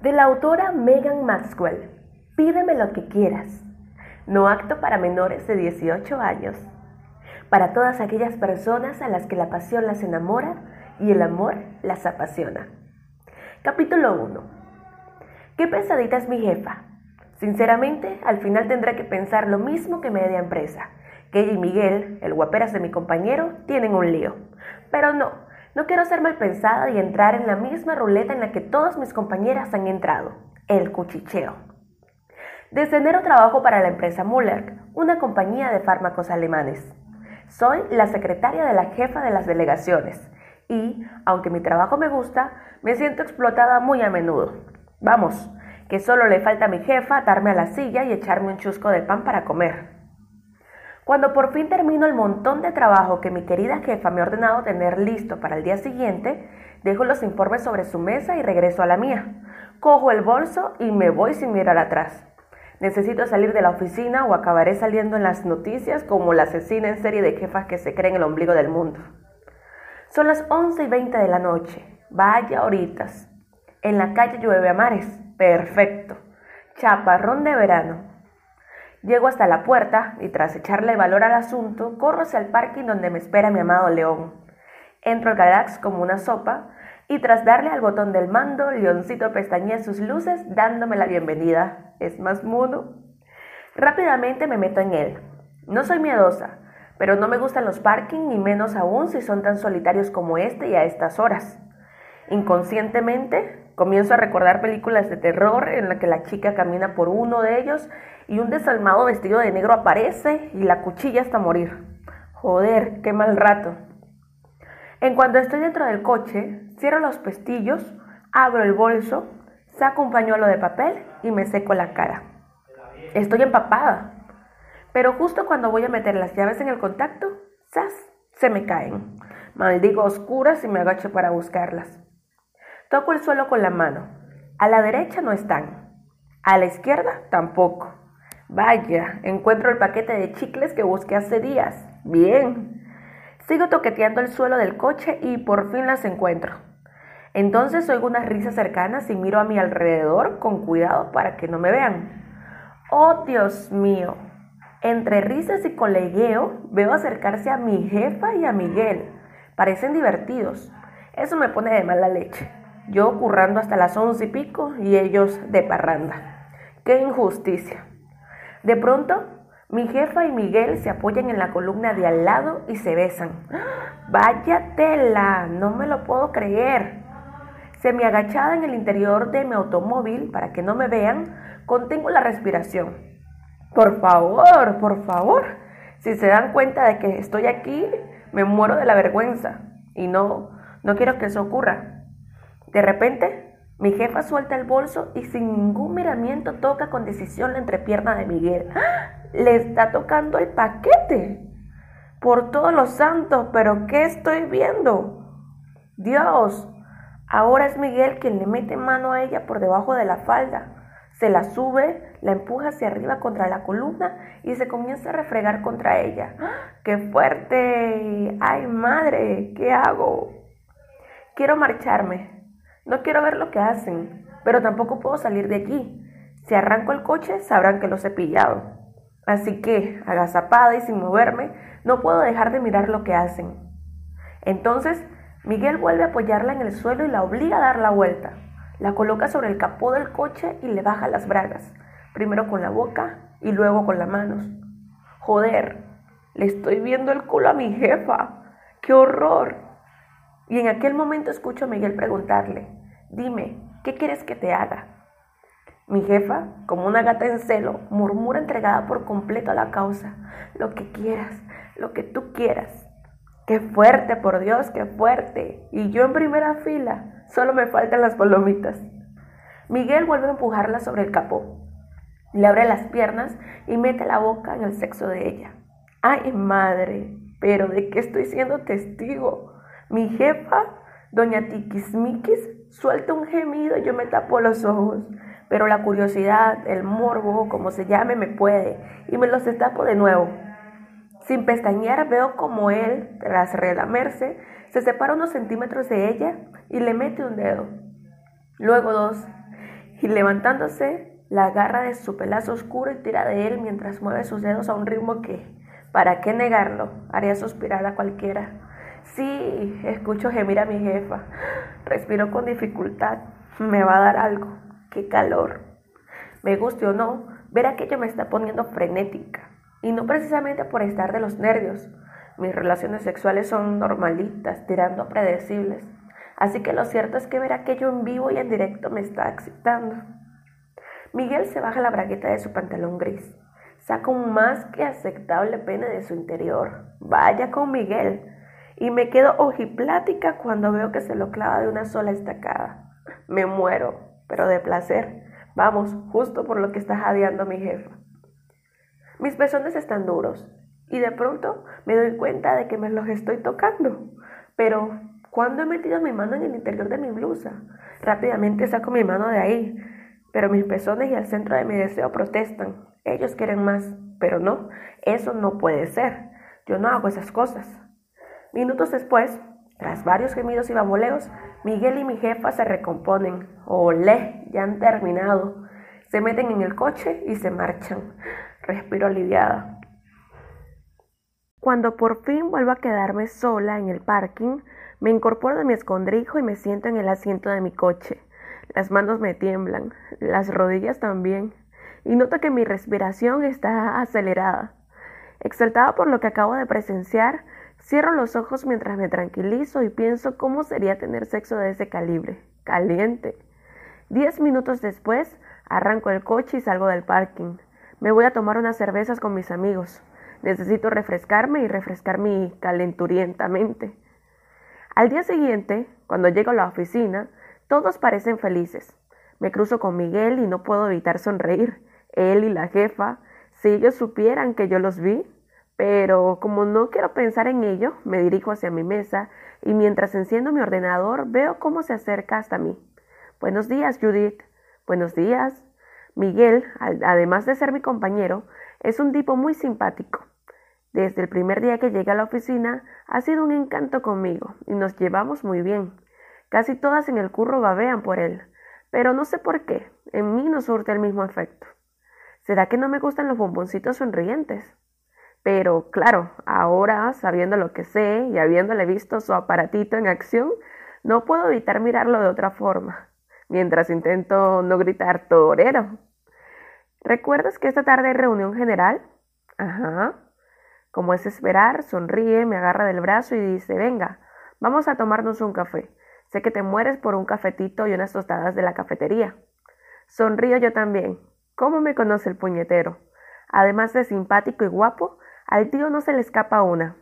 De la autora Megan Maxwell. Pídeme lo que quieras. No acto para menores de 18 años. Para todas aquellas personas a las que la pasión las enamora y el amor las apasiona. Capítulo 1. ¿Qué pesadita es mi jefa? Sinceramente, al final tendré que pensar lo mismo que media empresa, que ella y Miguel, el guaperas de mi compañero, tienen un lío. Pero no, no quiero ser mal pensada y entrar en la misma ruleta en la que todas mis compañeras han entrado, el cuchicheo. Desde enero trabajo para la empresa Müller, una compañía de fármacos alemanes. Soy la secretaria de la jefa de las delegaciones y, aunque mi trabajo me gusta, me siento explotada muy a menudo. Vamos, que solo le falta a mi jefa atarme a la silla y echarme un chusco de pan para comer. Cuando por fin termino el montón de trabajo que mi querida jefa me ha ordenado tener listo para el día siguiente, dejo los informes sobre su mesa y regreso a la mía. Cojo el bolso y me voy sin mirar atrás. Necesito salir de la oficina o acabaré saliendo en las noticias como la asesina en serie de jefas que se creen el ombligo del mundo. Son las 11 y 20 de la noche. Vaya horitas. En la calle llueve a mares. Perfecto. Chaparrón de verano. Llego hasta la puerta y tras echarle valor al asunto, corro hacia el parking donde me espera mi amado León. Entro al galax como una sopa y tras darle al botón del mando, Leoncito pestañea sus luces dándome la bienvenida. Es más mudo. Rápidamente me meto en él. No soy miedosa, pero no me gustan los parking ni menos aún si son tan solitarios como este y a estas horas. Inconscientemente comienzo a recordar películas de terror en las que la chica camina por uno de ellos y un desalmado vestido de negro aparece y la cuchilla hasta morir. Joder, qué mal rato. En cuanto estoy dentro del coche, cierro los pestillos, abro el bolso, saco un pañuelo de papel y me seco la cara. Estoy empapada. Pero justo cuando voy a meter las llaves en el contacto, ¡zas! se me caen. Maldigo oscuras y me agacho para buscarlas. Toco el suelo con la mano. A la derecha no están. A la izquierda tampoco. Vaya, encuentro el paquete de chicles que busqué hace días. Bien. Sigo toqueteando el suelo del coche y por fin las encuentro. Entonces oigo unas risas cercanas y miro a mi alrededor con cuidado para que no me vean. ¡Oh, Dios mío! Entre risas y colegueo veo acercarse a mi jefa y a Miguel. Parecen divertidos. Eso me pone de mala leche. Yo currando hasta las once y pico y ellos de parranda. ¡Qué injusticia! De pronto, mi jefa y Miguel se apoyan en la columna de al lado y se besan. ¡Vaya tela! No me lo puedo creer. Semi agachada en el interior de mi automóvil para que no me vean, contengo la respiración. Por favor, por favor. Si se dan cuenta de que estoy aquí, me muero de la vergüenza. Y no, no quiero que eso ocurra. De repente, mi jefa suelta el bolso y sin ningún miramiento toca con decisión la entrepierna de Miguel. ¡Ah! Le está tocando el paquete. Por todos los santos, pero ¿qué estoy viendo? Dios, ahora es Miguel quien le mete mano a ella por debajo de la falda. Se la sube, la empuja hacia arriba contra la columna y se comienza a refregar contra ella. ¡Ah! ¡Qué fuerte! ¡Ay, madre! ¿Qué hago? Quiero marcharme, no quiero ver lo que hacen, pero tampoco puedo salir de aquí. Si arranco el coche, sabrán que los he pillado. Así que, agazapada y sin moverme, no puedo dejar de mirar lo que hacen. Entonces, Miguel vuelve a apoyarla en el suelo y la obliga a dar la vuelta. La coloca sobre el capó del coche y le baja las bragas, primero con la boca y luego con las manos. Joder, le estoy viendo el culo a mi jefa. ¡Qué horror! Y en aquel momento escucho a Miguel preguntarle, dime, ¿qué quieres que te haga? Mi jefa, como una gata en celo, murmura entregada por completo a la causa, lo que quieras, lo que tú quieras. Qué fuerte, por Dios, qué fuerte. Y yo en primera fila, solo me faltan las palomitas. Miguel vuelve a empujarla sobre el capó. Le abre las piernas y mete la boca en el sexo de ella. Ay, madre, pero ¿de qué estoy siendo testigo? Mi jefa, doña Tiquismiquis, suelta un gemido y yo me tapo los ojos. Pero la curiosidad, el morbo, como se llame, me puede y me los destapo de nuevo. Sin pestañear veo como él, tras relamerse, se separa unos centímetros de ella y le mete un dedo. Luego dos. y levantándose, la agarra de su pelazo oscuro y tira de él mientras mueve sus dedos a un ritmo que, ¿para qué negarlo?, haría suspirar a cualquiera. Sí, escucho gemir a mi jefa. Respiro con dificultad. Me va a dar algo. Qué calor. Me guste o no, ver aquello me está poniendo frenética. Y no precisamente por estar de los nervios. Mis relaciones sexuales son normalitas, tirando a predecibles. Así que lo cierto es que ver aquello en vivo y en directo me está excitando. Miguel se baja la bragueta de su pantalón gris. Saca un más que aceptable pene de su interior. Vaya con Miguel. Y me quedo ojiplática cuando veo que se lo clava de una sola estacada. Me muero, pero de placer. Vamos, justo por lo que está jadeando mi jefa. Mis pezones están duros y de pronto me doy cuenta de que me los estoy tocando. Pero, ¿cuándo he metido mi mano en el interior de mi blusa? Rápidamente saco mi mano de ahí, pero mis pezones y el centro de mi deseo protestan. Ellos quieren más, pero no, eso no puede ser. Yo no hago esas cosas. Minutos después, tras varios gemidos y bamboleos, Miguel y mi jefa se recomponen. Olé, ya han terminado. Se meten en el coche y se marchan. Respiro aliviada. Cuando por fin vuelvo a quedarme sola en el parking, me incorporo de mi escondrijo y me siento en el asiento de mi coche. Las manos me tiemblan, las rodillas también, y noto que mi respiración está acelerada. Exaltada por lo que acabo de presenciar, cierro los ojos mientras me tranquilizo y pienso cómo sería tener sexo de ese calibre, caliente. Diez minutos después, arranco el coche y salgo del parking. Me voy a tomar unas cervezas con mis amigos. Necesito refrescarme y refrescar mi calenturienta mente. Al día siguiente, cuando llego a la oficina, todos parecen felices. Me cruzo con Miguel y no puedo evitar sonreír. Él y la jefa, si ellos supieran que yo los vi, pero como no quiero pensar en ello, me dirijo hacia mi mesa y mientras enciendo mi ordenador veo cómo se acerca hasta mí. Buenos días, Judith. Buenos días. Miguel, además de ser mi compañero, es un tipo muy simpático. Desde el primer día que llegué a la oficina, ha sido un encanto conmigo y nos llevamos muy bien. Casi todas en el curro babean por él, pero no sé por qué, en mí no surte el mismo efecto. ¿Será que no me gustan los bomboncitos sonrientes? Pero claro, ahora, sabiendo lo que sé y habiéndole visto su aparatito en acción, no puedo evitar mirarlo de otra forma, mientras intento no gritar torero. ¿Recuerdas que esta tarde hay reunión general? Ajá. Como es esperar, sonríe, me agarra del brazo y dice, venga, vamos a tomarnos un café. Sé que te mueres por un cafetito y unas tostadas de la cafetería. Sonrío yo también. ¿Cómo me conoce el puñetero? Además de simpático y guapo, al tío no se le escapa una.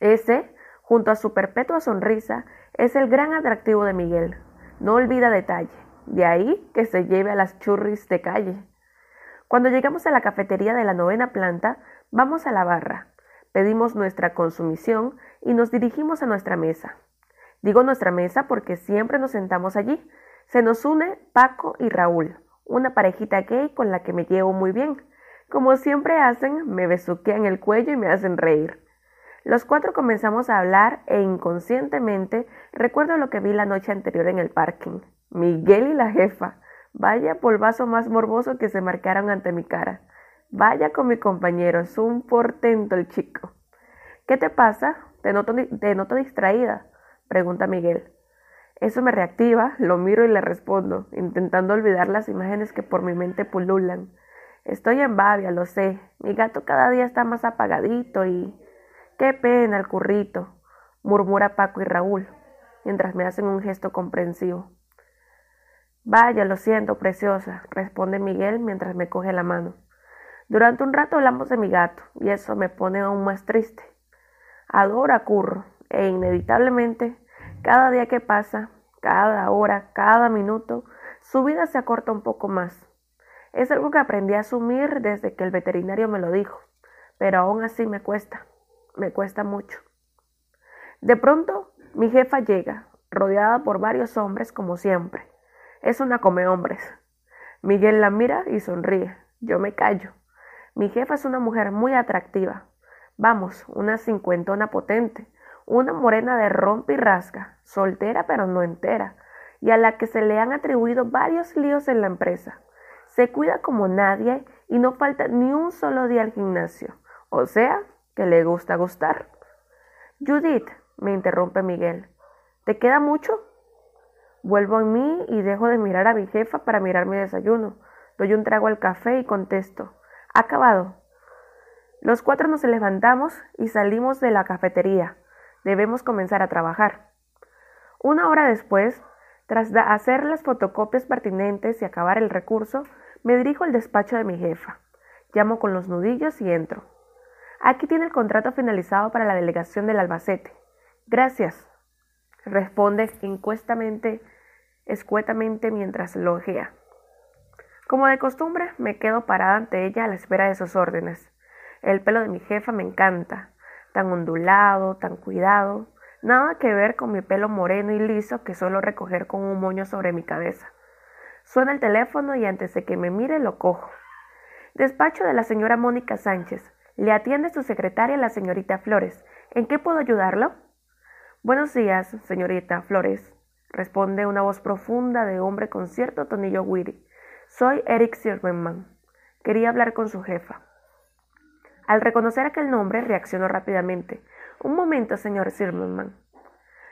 Ese, junto a su perpetua sonrisa, es el gran atractivo de Miguel. No olvida detalle. De ahí que se lleve a las churris de calle. Cuando llegamos a la cafetería de la novena planta, vamos a la barra, pedimos nuestra consumición y nos dirigimos a nuestra mesa. Digo nuestra mesa porque siempre nos sentamos allí. Se nos une Paco y Raúl, una parejita gay con la que me llevo muy bien. Como siempre hacen, me besuquean el cuello y me hacen reír. Los cuatro comenzamos a hablar e inconscientemente recuerdo lo que vi la noche anterior en el parking. Miguel y la jefa, Vaya polvazo más morboso que se marcaron ante mi cara. Vaya con mi compañero, es un portento el chico. ¿Qué te pasa? Te noto, te noto distraída, pregunta Miguel. Eso me reactiva, lo miro y le respondo, intentando olvidar las imágenes que por mi mente pululan. Estoy en babia, lo sé. Mi gato cada día está más apagadito y... ¡Qué pena el currito! murmura Paco y Raúl, mientras me hacen un gesto comprensivo. Vaya, lo siento, preciosa, responde Miguel mientras me coge la mano. Durante un rato hablamos de mi gato, y eso me pone aún más triste. Adoro a Curro, e inevitablemente, cada día que pasa, cada hora, cada minuto, su vida se acorta un poco más. Es algo que aprendí a asumir desde que el veterinario me lo dijo, pero aún así me cuesta, me cuesta mucho. De pronto, mi jefa llega, rodeada por varios hombres como siempre. Es una come hombres. Miguel la mira y sonríe. Yo me callo. Mi jefa es una mujer muy atractiva. Vamos, una cincuentona potente, una morena de rompe y rasga, soltera pero no entera, y a la que se le han atribuido varios líos en la empresa. Se cuida como nadie y no falta ni un solo día al gimnasio. O sea, que le gusta gustar. Judith, me interrumpe Miguel, ¿te queda mucho? Vuelvo en mí y dejo de mirar a mi jefa para mirar mi desayuno. Doy un trago al café y contesto, acabado. Los cuatro nos levantamos y salimos de la cafetería. Debemos comenzar a trabajar. Una hora después, tras hacer las fotocopias pertinentes y acabar el recurso, me dirijo al despacho de mi jefa. Llamo con los nudillos y entro. Aquí tiene el contrato finalizado para la delegación del Albacete. Gracias, responde encuestamente, escuetamente mientras lo ojea. Como de costumbre, me quedo parada ante ella a la espera de sus órdenes. El pelo de mi jefa me encanta, tan ondulado, tan cuidado, nada que ver con mi pelo moreno y liso que suelo recoger con un moño sobre mi cabeza. Suena el teléfono y antes de que me mire lo cojo. Despacho de la señora Mónica Sánchez. Le atiende su secretaria, la señorita Flores. ¿En qué puedo ayudarlo? Buenos días, señorita Flores, responde una voz profunda de hombre con cierto tonillo witty. Soy Eric Zimmerman. Quería hablar con su jefa. Al reconocer aquel nombre, reaccionó rápidamente. Un momento, señor Zimmerman.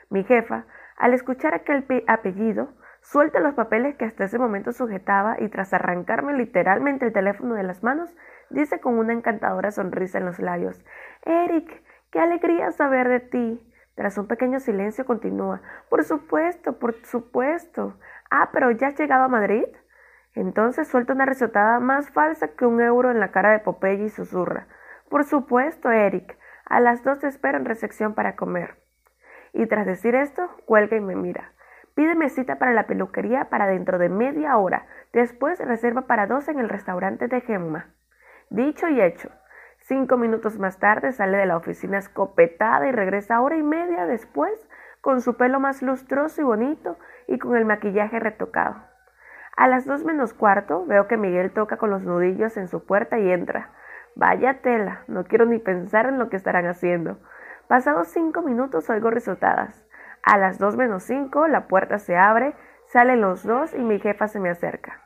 Mi jefa, al escuchar aquel apellido, suelta los papeles que hasta ese momento sujetaba y tras arrancarme literalmente el teléfono de las manos, dice con una encantadora sonrisa en los labios, Eric, qué alegría saber de ti. Tras un pequeño silencio continúa, por supuesto, por supuesto. Ah, pero ya has llegado a Madrid. Entonces suelta una risotada más falsa que un euro en la cara de Popeye y susurra. Por supuesto, Eric. A las dos te espero en recepción para comer. Y tras decir esto, cuelga y me mira. Pídeme cita para la peluquería para dentro de media hora. Después reserva para dos en el restaurante de Gemma. Dicho y hecho. Cinco minutos más tarde sale de la oficina escopetada y regresa hora y media después con su pelo más lustroso y bonito y con el maquillaje retocado. A las dos menos cuarto veo que Miguel toca con los nudillos en su puerta y entra. Vaya tela, no quiero ni pensar en lo que estarán haciendo. Pasados cinco minutos oigo risotadas. A las dos menos cinco la puerta se abre, salen los dos y mi jefa se me acerca.